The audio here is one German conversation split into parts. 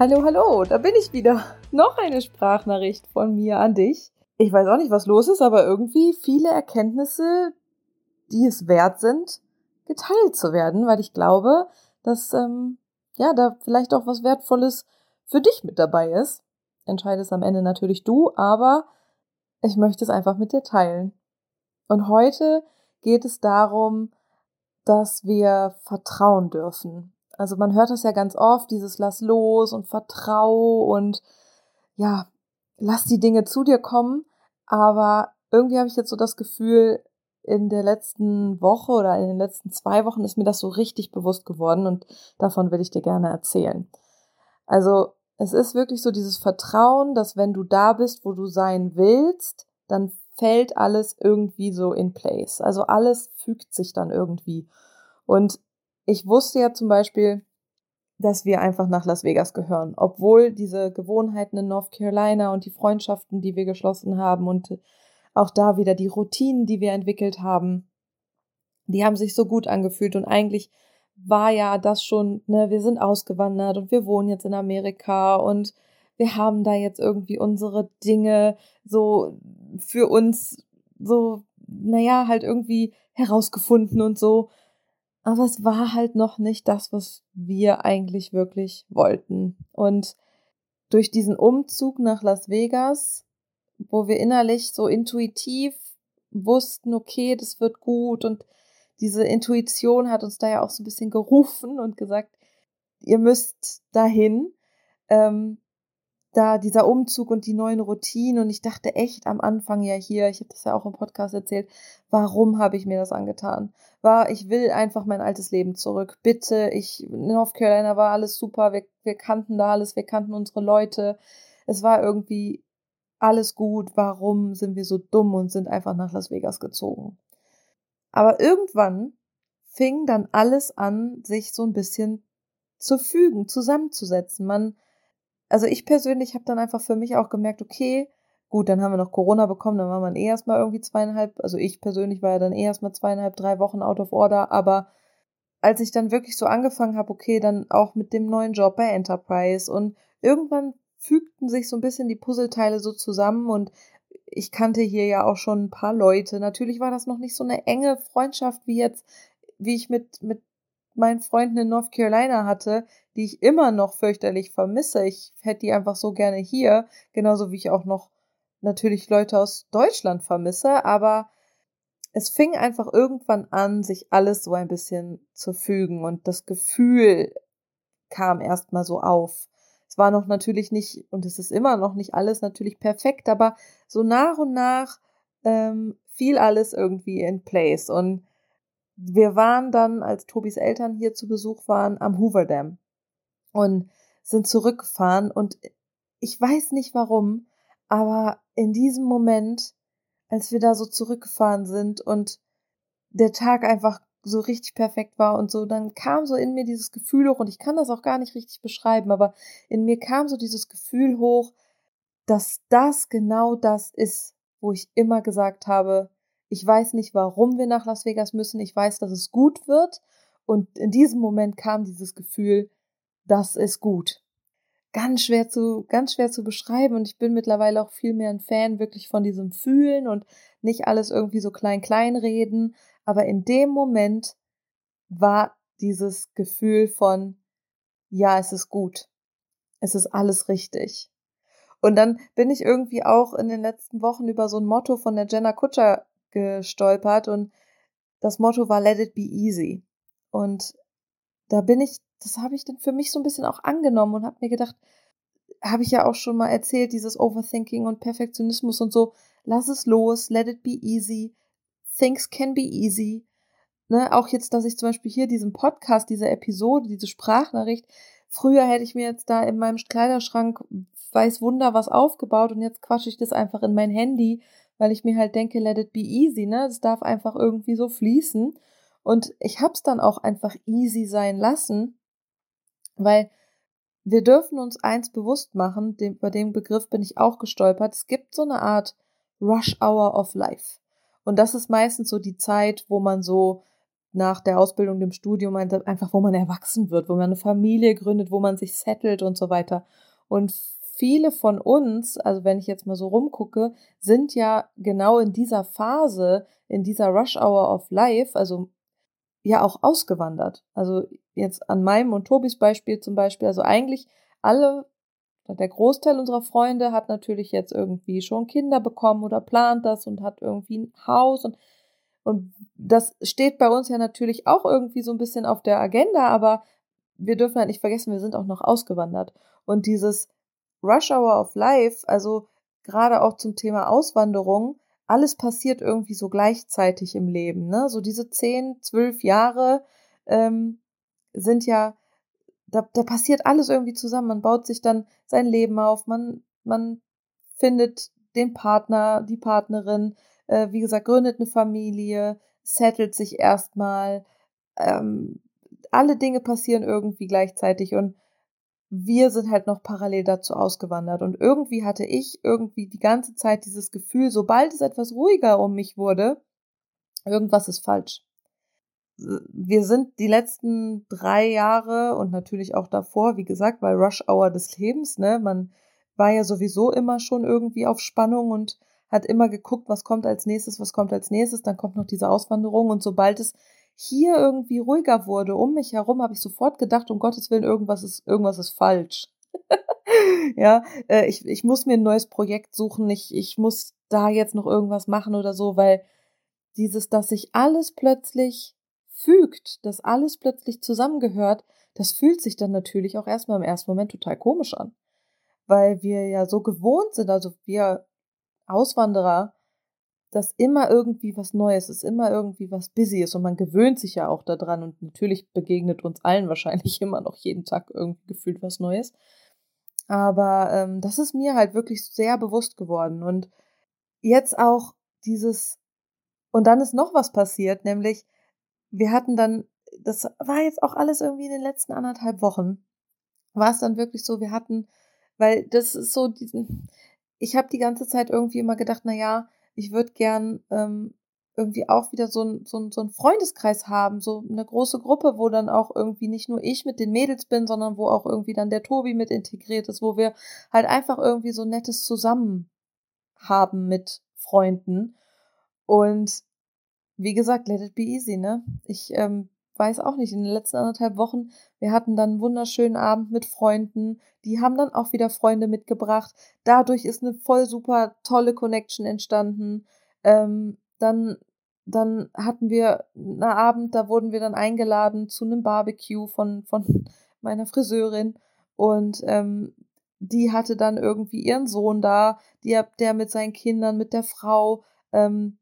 Hallo, hallo, da bin ich wieder. Noch eine Sprachnachricht von mir an dich. Ich weiß auch nicht, was los ist, aber irgendwie viele Erkenntnisse, die es wert sind, geteilt zu werden, weil ich glaube, dass ähm, ja da vielleicht auch was Wertvolles für dich mit dabei ist. Entscheidest am Ende natürlich du, aber ich möchte es einfach mit dir teilen. Und heute geht es darum, dass wir vertrauen dürfen. Also man hört das ja ganz oft, dieses Lass los und Vertrau und ja, lass die Dinge zu dir kommen. Aber irgendwie habe ich jetzt so das Gefühl, in der letzten Woche oder in den letzten zwei Wochen ist mir das so richtig bewusst geworden und davon will ich dir gerne erzählen. Also es ist wirklich so dieses Vertrauen, dass wenn du da bist, wo du sein willst, dann fällt alles irgendwie so in place. Also alles fügt sich dann irgendwie. Und ich wusste ja zum Beispiel, dass wir einfach nach Las Vegas gehören, obwohl diese Gewohnheiten in North Carolina und die Freundschaften, die wir geschlossen haben und auch da wieder die Routinen, die wir entwickelt haben, die haben sich so gut angefühlt. Und eigentlich war ja das schon, ne, wir sind ausgewandert und wir wohnen jetzt in Amerika und wir haben da jetzt irgendwie unsere Dinge so für uns so, naja, halt irgendwie herausgefunden und so aber es war halt noch nicht das, was wir eigentlich wirklich wollten. Und durch diesen Umzug nach Las Vegas, wo wir innerlich so intuitiv wussten, okay, das wird gut und diese Intuition hat uns da ja auch so ein bisschen gerufen und gesagt, ihr müsst dahin. Ähm, da dieser Umzug und die neuen Routinen und ich dachte echt am Anfang ja hier, ich habe das ja auch im Podcast erzählt, warum habe ich mir das angetan? War, ich will einfach mein altes Leben zurück. Bitte, ich, in North Carolina war alles super, wir, wir kannten da alles, wir kannten unsere Leute. Es war irgendwie alles gut. Warum sind wir so dumm und sind einfach nach Las Vegas gezogen? Aber irgendwann fing dann alles an, sich so ein bisschen zu fügen, zusammenzusetzen. Man also ich persönlich habe dann einfach für mich auch gemerkt, okay, gut, dann haben wir noch Corona bekommen, dann war man eh erstmal irgendwie zweieinhalb, also ich persönlich war ja dann eh erstmal zweieinhalb, drei Wochen out of order, aber als ich dann wirklich so angefangen habe, okay, dann auch mit dem neuen Job bei Enterprise und irgendwann fügten sich so ein bisschen die Puzzleteile so zusammen und ich kannte hier ja auch schon ein paar Leute. Natürlich war das noch nicht so eine enge Freundschaft wie jetzt, wie ich mit, mit meinen Freunden in North Carolina hatte, die ich immer noch fürchterlich vermisse. Ich hätte die einfach so gerne hier, genauso wie ich auch noch natürlich Leute aus Deutschland vermisse, aber es fing einfach irgendwann an, sich alles so ein bisschen zu fügen und das Gefühl kam erstmal so auf. Es war noch natürlich nicht, und es ist immer noch nicht alles natürlich perfekt, aber so nach und nach ähm, fiel alles irgendwie in place. Und wir waren dann, als Tobis Eltern hier zu Besuch waren, am Hoover Dam und sind zurückgefahren und ich weiß nicht warum, aber in diesem Moment, als wir da so zurückgefahren sind und der Tag einfach so richtig perfekt war und so, dann kam so in mir dieses Gefühl hoch und ich kann das auch gar nicht richtig beschreiben, aber in mir kam so dieses Gefühl hoch, dass das genau das ist, wo ich immer gesagt habe, ich weiß nicht, warum wir nach Las Vegas müssen. Ich weiß, dass es gut wird. Und in diesem Moment kam dieses Gefühl, das ist gut. Ganz schwer zu, ganz schwer zu beschreiben. Und ich bin mittlerweile auch viel mehr ein Fan wirklich von diesem Fühlen und nicht alles irgendwie so klein, klein reden. Aber in dem Moment war dieses Gefühl von, ja, es ist gut. Es ist alles richtig. Und dann bin ich irgendwie auch in den letzten Wochen über so ein Motto von der Jenna Kutscher gestolpert und das Motto war Let it be easy. Und da bin ich, das habe ich dann für mich so ein bisschen auch angenommen und habe mir gedacht, habe ich ja auch schon mal erzählt, dieses Overthinking und Perfektionismus und so, lass es los, let it be easy, things can be easy. Ne, auch jetzt, dass ich zum Beispiel hier diesen Podcast, diese Episode, diese Sprachnachricht, früher hätte ich mir jetzt da in meinem Kleiderschrank weiß Wunder was aufgebaut und jetzt quatsche ich das einfach in mein Handy weil ich mir halt denke, let it be easy, ne? Es darf einfach irgendwie so fließen. Und ich hab's dann auch einfach easy sein lassen, weil wir dürfen uns eins bewusst machen, dem, bei dem Begriff bin ich auch gestolpert. Es gibt so eine Art Rush Hour of Life. Und das ist meistens so die Zeit, wo man so nach der Ausbildung, dem Studium, einfach wo man erwachsen wird, wo man eine Familie gründet, wo man sich settelt und so weiter. Und viele von uns, also wenn ich jetzt mal so rumgucke, sind ja genau in dieser Phase, in dieser Rush Hour of Life, also ja auch ausgewandert. Also jetzt an meinem und Tobis Beispiel zum Beispiel, also eigentlich alle, der Großteil unserer Freunde hat natürlich jetzt irgendwie schon Kinder bekommen oder plant das und hat irgendwie ein Haus und und das steht bei uns ja natürlich auch irgendwie so ein bisschen auf der Agenda, aber wir dürfen halt nicht vergessen, wir sind auch noch ausgewandert. Und dieses Rush Hour of Life, also gerade auch zum Thema Auswanderung, alles passiert irgendwie so gleichzeitig im Leben. Ne? So diese zehn, zwölf Jahre ähm, sind ja, da, da passiert alles irgendwie zusammen. Man baut sich dann sein Leben auf, man, man findet den Partner, die Partnerin, äh, wie gesagt, gründet eine Familie, settelt sich erstmal. Ähm, alle Dinge passieren irgendwie gleichzeitig und wir sind halt noch parallel dazu ausgewandert. Und irgendwie hatte ich irgendwie die ganze Zeit dieses Gefühl, sobald es etwas ruhiger um mich wurde, irgendwas ist falsch. Wir sind die letzten drei Jahre und natürlich auch davor, wie gesagt, bei Rush Hour des Lebens, ne, man war ja sowieso immer schon irgendwie auf Spannung und hat immer geguckt, was kommt als nächstes, was kommt als nächstes, dann kommt noch diese Auswanderung und sobald es hier irgendwie ruhiger wurde um mich herum, habe ich sofort gedacht, um Gottes Willen, irgendwas ist, irgendwas ist falsch. ja, äh, ich, ich muss mir ein neues Projekt suchen, ich, ich muss da jetzt noch irgendwas machen oder so, weil dieses, dass sich alles plötzlich fügt, dass alles plötzlich zusammengehört, das fühlt sich dann natürlich auch erstmal im ersten Moment total komisch an. Weil wir ja so gewohnt sind, also wir Auswanderer, dass immer irgendwie was Neues ist, immer irgendwie was busy ist. Und man gewöhnt sich ja auch daran und natürlich begegnet uns allen wahrscheinlich immer noch jeden Tag irgendwie gefühlt was Neues. Aber ähm, das ist mir halt wirklich sehr bewusst geworden. Und jetzt auch dieses und dann ist noch was passiert, nämlich wir hatten dann, das war jetzt auch alles irgendwie in den letzten anderthalb Wochen, war es dann wirklich so, wir hatten, weil das ist so diesen, ich habe die ganze Zeit irgendwie immer gedacht, na ja, ich würde gern ähm, irgendwie auch wieder so ein, so, so ein Freundeskreis haben, so eine große Gruppe, wo dann auch irgendwie nicht nur ich mit den Mädels bin, sondern wo auch irgendwie dann der Tobi mit integriert ist, wo wir halt einfach irgendwie so nettes Zusammen haben mit Freunden. Und wie gesagt, let it be easy, ne? Ich ähm, weiß auch nicht, in den letzten anderthalb Wochen, wir hatten dann einen wunderschönen Abend mit Freunden, die haben dann auch wieder Freunde mitgebracht. Dadurch ist eine voll super tolle Connection entstanden. Ähm, dann, dann hatten wir einen Abend, da wurden wir dann eingeladen zu einem Barbecue von, von meiner Friseurin und ähm, die hatte dann irgendwie ihren Sohn da, die, der mit seinen Kindern, mit der Frau, ähm,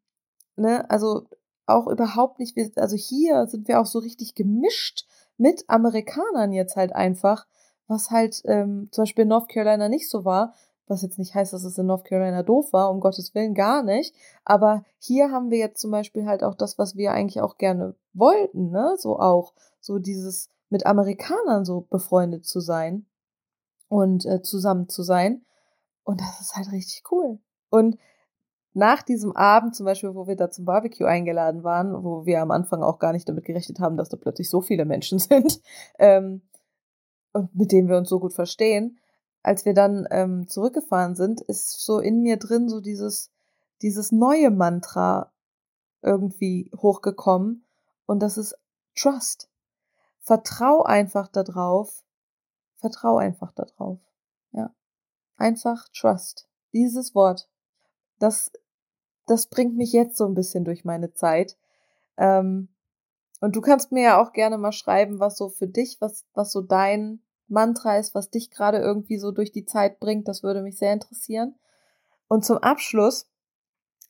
ne, also auch überhaupt nicht, also hier sind wir auch so richtig gemischt mit Amerikanern jetzt halt einfach, was halt ähm, zum Beispiel in North Carolina nicht so war, was jetzt nicht heißt, dass es in North Carolina doof war, um Gottes Willen gar nicht. Aber hier haben wir jetzt zum Beispiel halt auch das, was wir eigentlich auch gerne wollten, ne? So auch, so dieses mit Amerikanern so befreundet zu sein und äh, zusammen zu sein. Und das ist halt richtig cool. Und nach diesem Abend, zum Beispiel, wo wir da zum Barbecue eingeladen waren, wo wir am Anfang auch gar nicht damit gerechnet haben, dass da plötzlich so viele Menschen sind ähm, und mit denen wir uns so gut verstehen, als wir dann ähm, zurückgefahren sind, ist so in mir drin so dieses, dieses neue Mantra irgendwie hochgekommen und das ist Trust. Vertrau einfach darauf. Vertrau einfach darauf. Ja. Einfach Trust. Dieses Wort. Das das bringt mich jetzt so ein bisschen durch meine Zeit. Ähm, und du kannst mir ja auch gerne mal schreiben, was so für dich, was, was so dein Mantra ist, was dich gerade irgendwie so durch die Zeit bringt. Das würde mich sehr interessieren. Und zum Abschluss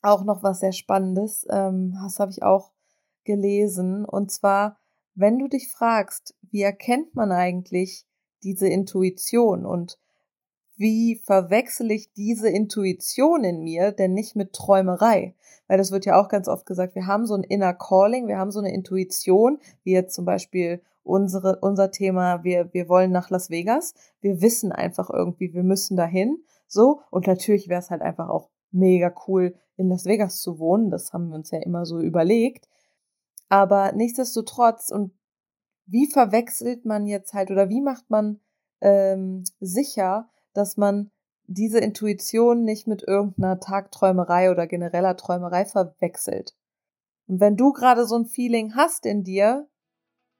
auch noch was sehr Spannendes. Ähm, das habe ich auch gelesen. Und zwar, wenn du dich fragst, wie erkennt man eigentlich diese Intuition und wie verwechsel ich diese Intuition in mir denn nicht mit Träumerei? Weil das wird ja auch ganz oft gesagt, wir haben so ein Inner Calling, wir haben so eine Intuition, wie jetzt zum Beispiel unsere, unser Thema, wir, wir wollen nach Las Vegas. Wir wissen einfach irgendwie, wir müssen dahin. So. Und natürlich wäre es halt einfach auch mega cool, in Las Vegas zu wohnen. Das haben wir uns ja immer so überlegt. Aber nichtsdestotrotz, und wie verwechselt man jetzt halt oder wie macht man ähm, sicher, dass man diese Intuition nicht mit irgendeiner Tagträumerei oder genereller Träumerei verwechselt. Und wenn du gerade so ein Feeling hast in dir,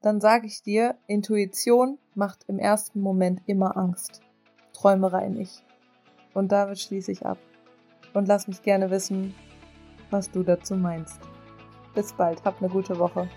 dann sage ich dir, Intuition macht im ersten Moment immer Angst. Träumerei nicht. Und damit schließe ich ab. Und lass mich gerne wissen, was du dazu meinst. Bis bald, hab eine gute Woche.